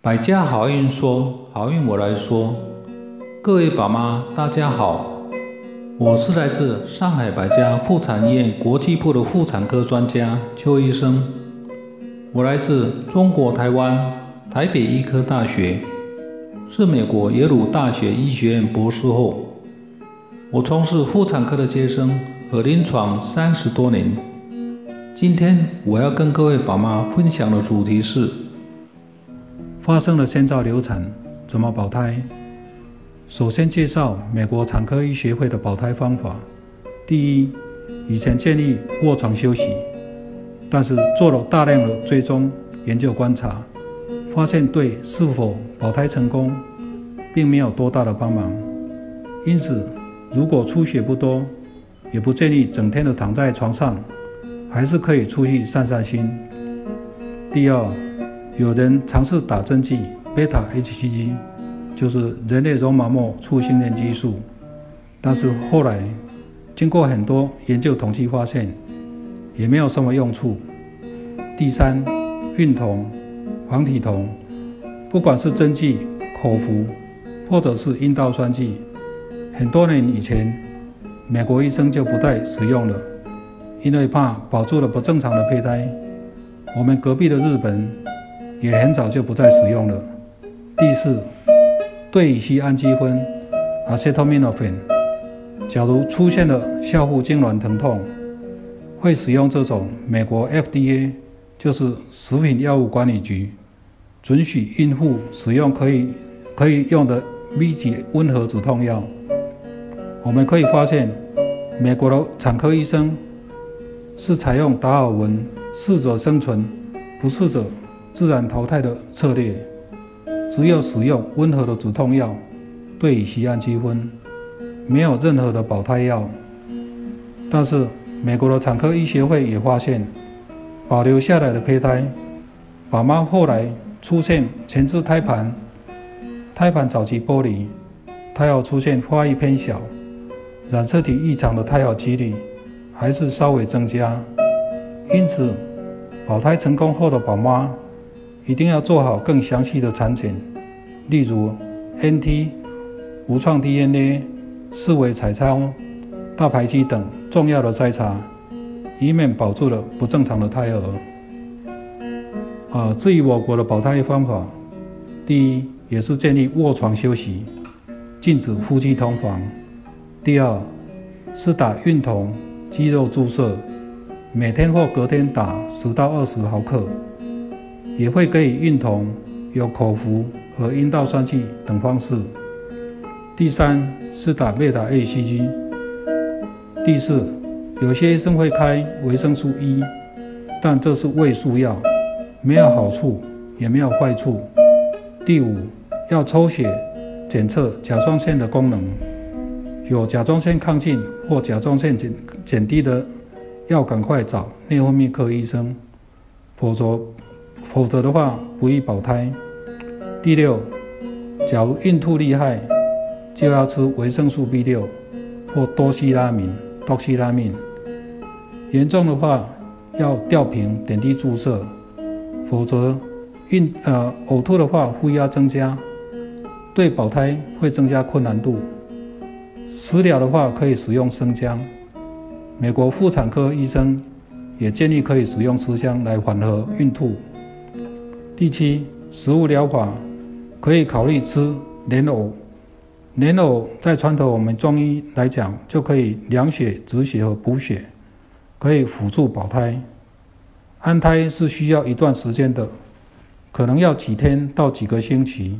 百家好运说，好运我来说。各位宝妈，大家好，我是来自上海百家妇产医院国际部的妇产科专家邱医生。我来自中国台湾台北医科大学，是美国耶鲁大学医学院博士后。我从事妇产科的接生和临床三十多年。今天我要跟各位宝妈分享的主题是。发生了先兆流产，怎么保胎？首先介绍美国产科医学会的保胎方法。第一，以前建议卧床休息，但是做了大量的追踪研究观察，发现对是否保胎成功，并没有多大的帮忙。因此，如果出血不多，也不建议整天的躺在床上，还是可以出去散散心。第二，有人尝试打针剂贝塔 HCG，就是人类绒毛膜促性腺激素，但是后来经过很多研究统计发现，也没有什么用处。第三，孕酮、黄体酮，不管是针剂、口服，或者是阴道栓剂，很多年以前美国医生就不再使用了，因为怕保住了不正常的胚胎。我们隔壁的日本。也很早就不再使用了。第四，对乙烯氨基酚 （acetaminophen），假如出现了下腹痉挛疼痛，会使用这种美国 FDA，就是食品药物管理局准许孕妇使用可以可以用的 V 级温和止痛药。我们可以发现，美国的产科医生是采用达尔文“适者生存，不适者”。自然淘汰的策略，只有使用温和的止痛药，对乙酰氨基酚，没有任何的保胎药。但是美国的产科医学会也发现，保留下来的胚胎，宝妈后来出现前置胎盘、胎盘早期剥离、胎儿出现发育偏小、染色体异常的胎儿几率还是稍微增加。因此，保胎成功后的宝妈。一定要做好更详细的产检，例如 NT、无创 DNA、四维彩超、大排畸等重要的筛查，以免保住了不正常的胎儿。啊，至于我国的保胎方法，第一也是建议卧床休息，禁止夫妻同房；第二是打孕酮肌肉注射，每天或隔天打十到二十毫克。也会给孕酮、有口服和阴道栓剂等方式。第三是打贝塔 ACG。第四，有些医生会开维生素 E，但这是胃素药，没有好处也没有坏处。第五，要抽血检测甲状腺的功能，有甲状腺亢进或甲状腺减减低的，要赶快找内分泌科医生，否则。否则的话，不易保胎。第六，假如孕吐厉害，就要吃维生素 B 六或多西拉明多西拉明。严重的话，要吊瓶点滴注射。否则，孕呃呕吐的话，负压增加，对保胎会增加困难度。食疗的话，可以使用生姜。美国妇产科医生也建议可以使用生姜来缓和孕吐。第七，食物疗法可以考虑吃莲藕。莲藕在传统我们中医来讲，就可以凉血、止血和补血，可以辅助保胎。安胎是需要一段时间的，可能要几天到几个星期。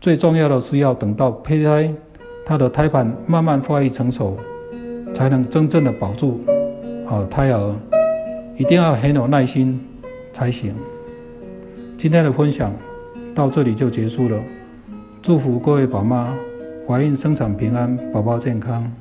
最重要的是要等到胚胎它的胎盘慢慢发育成熟，才能真正的保住好胎儿。一定要很有耐心才行。今天的分享到这里就结束了，祝福各位宝妈怀孕生产平安，宝宝健康。